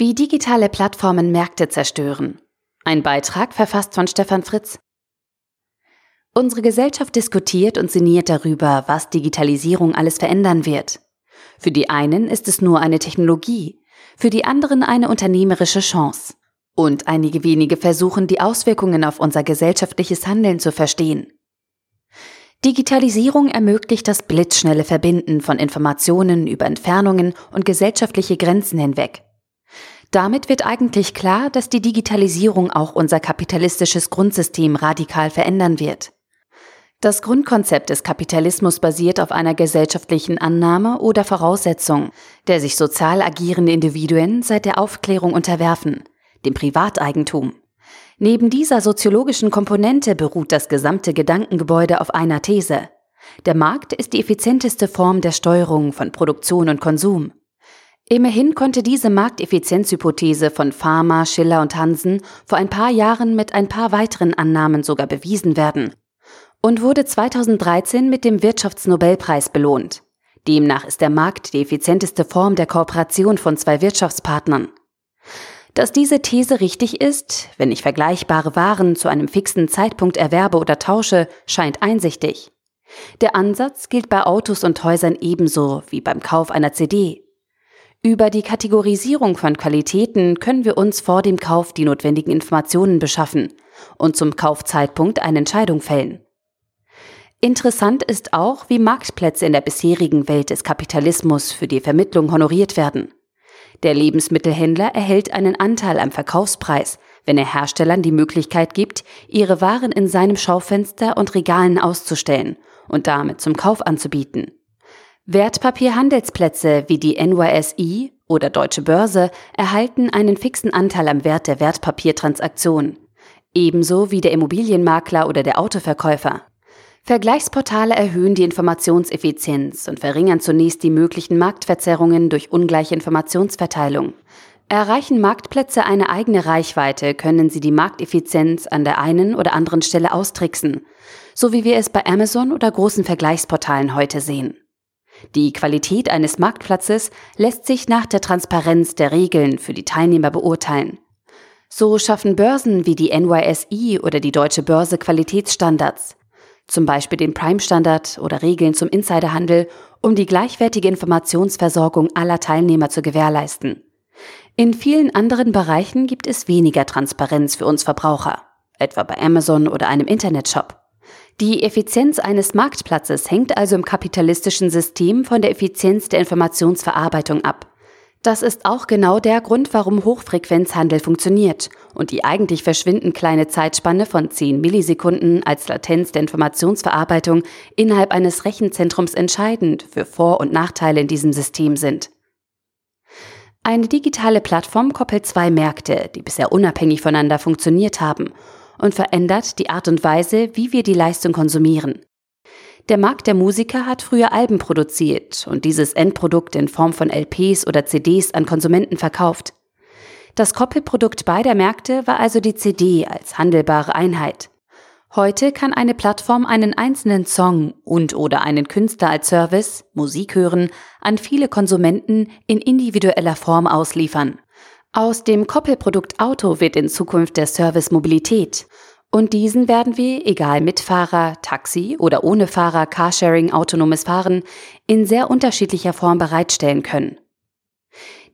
Wie digitale Plattformen Märkte zerstören. Ein Beitrag verfasst von Stefan Fritz. Unsere Gesellschaft diskutiert und sinniert darüber, was Digitalisierung alles verändern wird. Für die einen ist es nur eine Technologie, für die anderen eine unternehmerische Chance. Und einige wenige versuchen, die Auswirkungen auf unser gesellschaftliches Handeln zu verstehen. Digitalisierung ermöglicht das blitzschnelle Verbinden von Informationen über Entfernungen und gesellschaftliche Grenzen hinweg. Damit wird eigentlich klar, dass die Digitalisierung auch unser kapitalistisches Grundsystem radikal verändern wird. Das Grundkonzept des Kapitalismus basiert auf einer gesellschaftlichen Annahme oder Voraussetzung, der sich sozial agierende Individuen seit der Aufklärung unterwerfen, dem Privateigentum. Neben dieser soziologischen Komponente beruht das gesamte Gedankengebäude auf einer These. Der Markt ist die effizienteste Form der Steuerung von Produktion und Konsum. Immerhin konnte diese Markteffizienzhypothese von Pharma, Schiller und Hansen vor ein paar Jahren mit ein paar weiteren Annahmen sogar bewiesen werden und wurde 2013 mit dem Wirtschaftsnobelpreis belohnt. Demnach ist der Markt die effizienteste Form der Kooperation von zwei Wirtschaftspartnern. Dass diese These richtig ist, wenn ich vergleichbare Waren zu einem fixen Zeitpunkt erwerbe oder tausche, scheint einsichtig. Der Ansatz gilt bei Autos und Häusern ebenso wie beim Kauf einer CD. Über die Kategorisierung von Qualitäten können wir uns vor dem Kauf die notwendigen Informationen beschaffen und zum Kaufzeitpunkt eine Entscheidung fällen. Interessant ist auch, wie Marktplätze in der bisherigen Welt des Kapitalismus für die Vermittlung honoriert werden. Der Lebensmittelhändler erhält einen Anteil am Verkaufspreis, wenn er Herstellern die Möglichkeit gibt, ihre Waren in seinem Schaufenster und Regalen auszustellen und damit zum Kauf anzubieten. Wertpapierhandelsplätze wie die NYSE oder Deutsche Börse erhalten einen fixen Anteil am Wert der Wertpapiertransaktion, ebenso wie der Immobilienmakler oder der Autoverkäufer. Vergleichsportale erhöhen die Informationseffizienz und verringern zunächst die möglichen Marktverzerrungen durch ungleiche Informationsverteilung. Erreichen Marktplätze eine eigene Reichweite, können sie die Markteffizienz an der einen oder anderen Stelle austricksen, so wie wir es bei Amazon oder großen Vergleichsportalen heute sehen. Die Qualität eines Marktplatzes lässt sich nach der Transparenz der Regeln für die Teilnehmer beurteilen. So schaffen Börsen wie die NYSE oder die Deutsche Börse Qualitätsstandards, zum Beispiel den Prime-Standard oder Regeln zum Insiderhandel, um die gleichwertige Informationsversorgung aller Teilnehmer zu gewährleisten. In vielen anderen Bereichen gibt es weniger Transparenz für uns Verbraucher, etwa bei Amazon oder einem Internetshop. Die Effizienz eines Marktplatzes hängt also im kapitalistischen System von der Effizienz der Informationsverarbeitung ab. Das ist auch genau der Grund, warum Hochfrequenzhandel funktioniert und die eigentlich verschwindend kleine Zeitspanne von 10 Millisekunden als Latenz der Informationsverarbeitung innerhalb eines Rechenzentrums entscheidend für Vor- und Nachteile in diesem System sind. Eine digitale Plattform koppelt zwei Märkte, die bisher unabhängig voneinander funktioniert haben und verändert die Art und Weise, wie wir die Leistung konsumieren. Der Markt der Musiker hat früher Alben produziert und dieses Endprodukt in Form von LPs oder CDs an Konsumenten verkauft. Das Koppelprodukt beider Märkte war also die CD als handelbare Einheit. Heute kann eine Plattform einen einzelnen Song und oder einen Künstler als Service, Musik hören, an viele Konsumenten in individueller Form ausliefern. Aus dem Koppelprodukt Auto wird in Zukunft der Service Mobilität. Und diesen werden wir, egal mit Fahrer, Taxi oder ohne Fahrer, Carsharing, autonomes Fahren, in sehr unterschiedlicher Form bereitstellen können.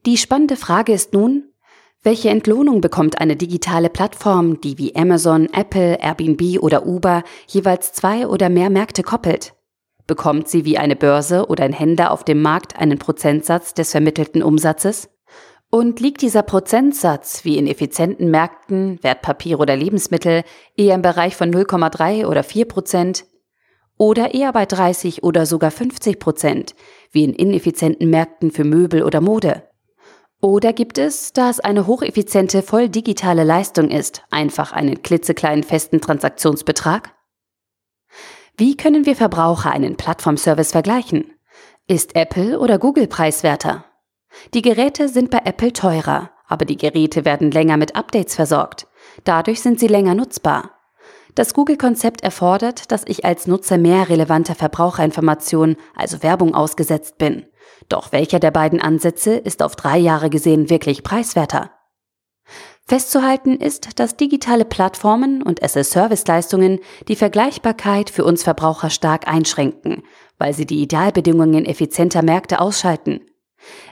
Die spannende Frage ist nun, welche Entlohnung bekommt eine digitale Plattform, die wie Amazon, Apple, Airbnb oder Uber jeweils zwei oder mehr Märkte koppelt? Bekommt sie wie eine Börse oder ein Händler auf dem Markt einen Prozentsatz des vermittelten Umsatzes? Und liegt dieser Prozentsatz, wie in effizienten Märkten, Wertpapiere oder Lebensmittel, eher im Bereich von 0,3 oder 4 Prozent oder eher bei 30 oder sogar 50 Prozent, wie in ineffizienten Märkten für Möbel oder Mode? Oder gibt es, da es eine hocheffiziente, voll digitale Leistung ist, einfach einen klitzekleinen festen Transaktionsbetrag? Wie können wir Verbraucher einen Plattformservice vergleichen? Ist Apple oder Google preiswerter? Die Geräte sind bei Apple teurer, aber die Geräte werden länger mit Updates versorgt. Dadurch sind sie länger nutzbar. Das Google-Konzept erfordert, dass ich als Nutzer mehr relevanter Verbraucherinformationen, also Werbung, ausgesetzt bin Doch welcher der beiden Ansätze ist auf drei Jahre gesehen wirklich preiswerter? Festzuhalten ist, dass digitale Plattformen und SS-Service-Leistungen die Vergleichbarkeit für uns Verbraucher stark einschränken, weil sie die Idealbedingungen effizienter Märkte ausschalten.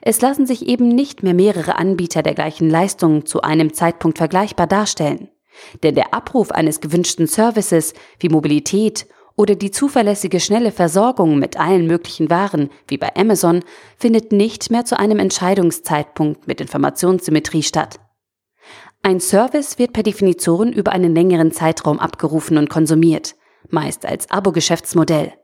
Es lassen sich eben nicht mehr mehrere Anbieter der gleichen Leistung zu einem Zeitpunkt vergleichbar darstellen. Denn der Abruf eines gewünschten Services wie Mobilität oder die zuverlässige schnelle Versorgung mit allen möglichen Waren wie bei Amazon findet nicht mehr zu einem Entscheidungszeitpunkt mit Informationssymmetrie statt. Ein Service wird per Definition über einen längeren Zeitraum abgerufen und konsumiert, meist als Abo-Geschäftsmodell.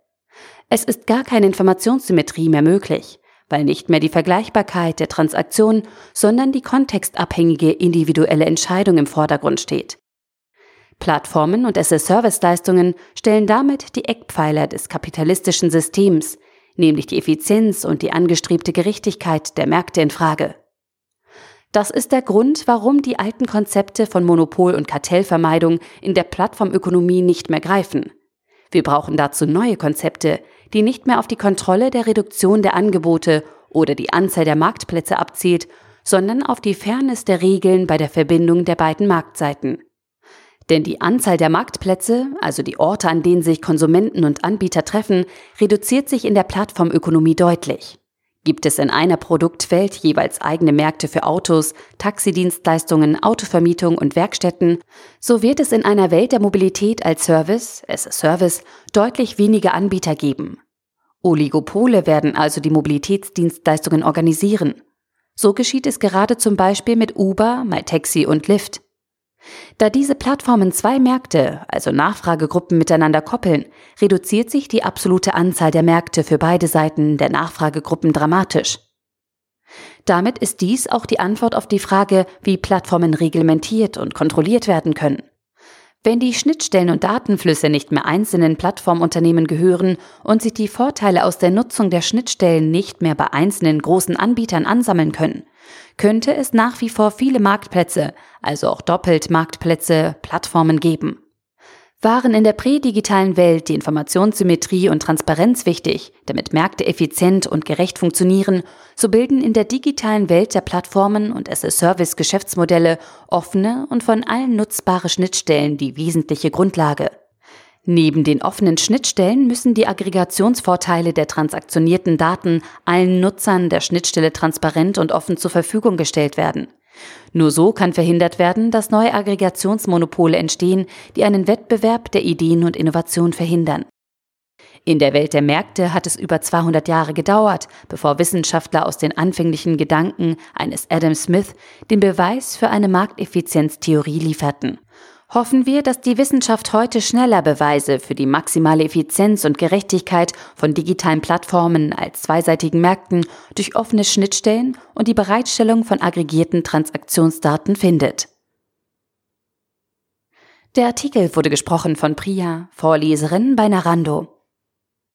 Es ist gar keine Informationssymmetrie mehr möglich, weil nicht mehr die Vergleichbarkeit der Transaktion, sondern die kontextabhängige individuelle Entscheidung im Vordergrund steht. Plattformen und SS-Service-Leistungen stellen damit die Eckpfeiler des kapitalistischen Systems, nämlich die Effizienz und die angestrebte Gerechtigkeit der Märkte in Frage. Das ist der Grund, warum die alten Konzepte von Monopol- und Kartellvermeidung in der Plattformökonomie nicht mehr greifen. Wir brauchen dazu neue Konzepte, die nicht mehr auf die Kontrolle der Reduktion der Angebote oder die Anzahl der Marktplätze abzielt, sondern auf die Fairness der Regeln bei der Verbindung der beiden Marktseiten. Denn die Anzahl der Marktplätze, also die Orte, an denen sich Konsumenten und Anbieter treffen, reduziert sich in der Plattformökonomie deutlich. Gibt es in einer Produktwelt jeweils eigene Märkte für Autos, Taxidienstleistungen, Autovermietung und Werkstätten, so wird es in einer Welt der Mobilität als Service, as a Service, deutlich weniger Anbieter geben. Oligopole werden also die Mobilitätsdienstleistungen organisieren. So geschieht es gerade zum Beispiel mit Uber, MyTaxi und Lyft. Da diese Plattformen zwei Märkte, also Nachfragegruppen miteinander koppeln, reduziert sich die absolute Anzahl der Märkte für beide Seiten der Nachfragegruppen dramatisch. Damit ist dies auch die Antwort auf die Frage, wie Plattformen reglementiert und kontrolliert werden können. Wenn die Schnittstellen und Datenflüsse nicht mehr einzelnen Plattformunternehmen gehören und sich die Vorteile aus der Nutzung der Schnittstellen nicht mehr bei einzelnen großen Anbietern ansammeln können, könnte es nach wie vor viele Marktplätze, also auch doppelt Marktplätze, Plattformen geben. Waren in der prädigitalen Welt die Informationssymmetrie und Transparenz wichtig, damit Märkte effizient und gerecht funktionieren, so bilden in der digitalen Welt der Plattformen und as-a-Service-Geschäftsmodelle offene und von allen nutzbare Schnittstellen die wesentliche Grundlage. Neben den offenen Schnittstellen müssen die Aggregationsvorteile der transaktionierten Daten allen Nutzern der Schnittstelle transparent und offen zur Verfügung gestellt werden. Nur so kann verhindert werden, dass neue Aggregationsmonopole entstehen, die einen Wettbewerb der Ideen und Innovation verhindern. In der Welt der Märkte hat es über 200 Jahre gedauert, bevor Wissenschaftler aus den anfänglichen Gedanken eines Adam Smith den Beweis für eine Markteffizienztheorie lieferten. Hoffen wir, dass die Wissenschaft heute schneller Beweise für die maximale Effizienz und Gerechtigkeit von digitalen Plattformen als zweiseitigen Märkten durch offene Schnittstellen und die Bereitstellung von aggregierten Transaktionsdaten findet. Der Artikel wurde gesprochen von Priya, Vorleserin bei Narando.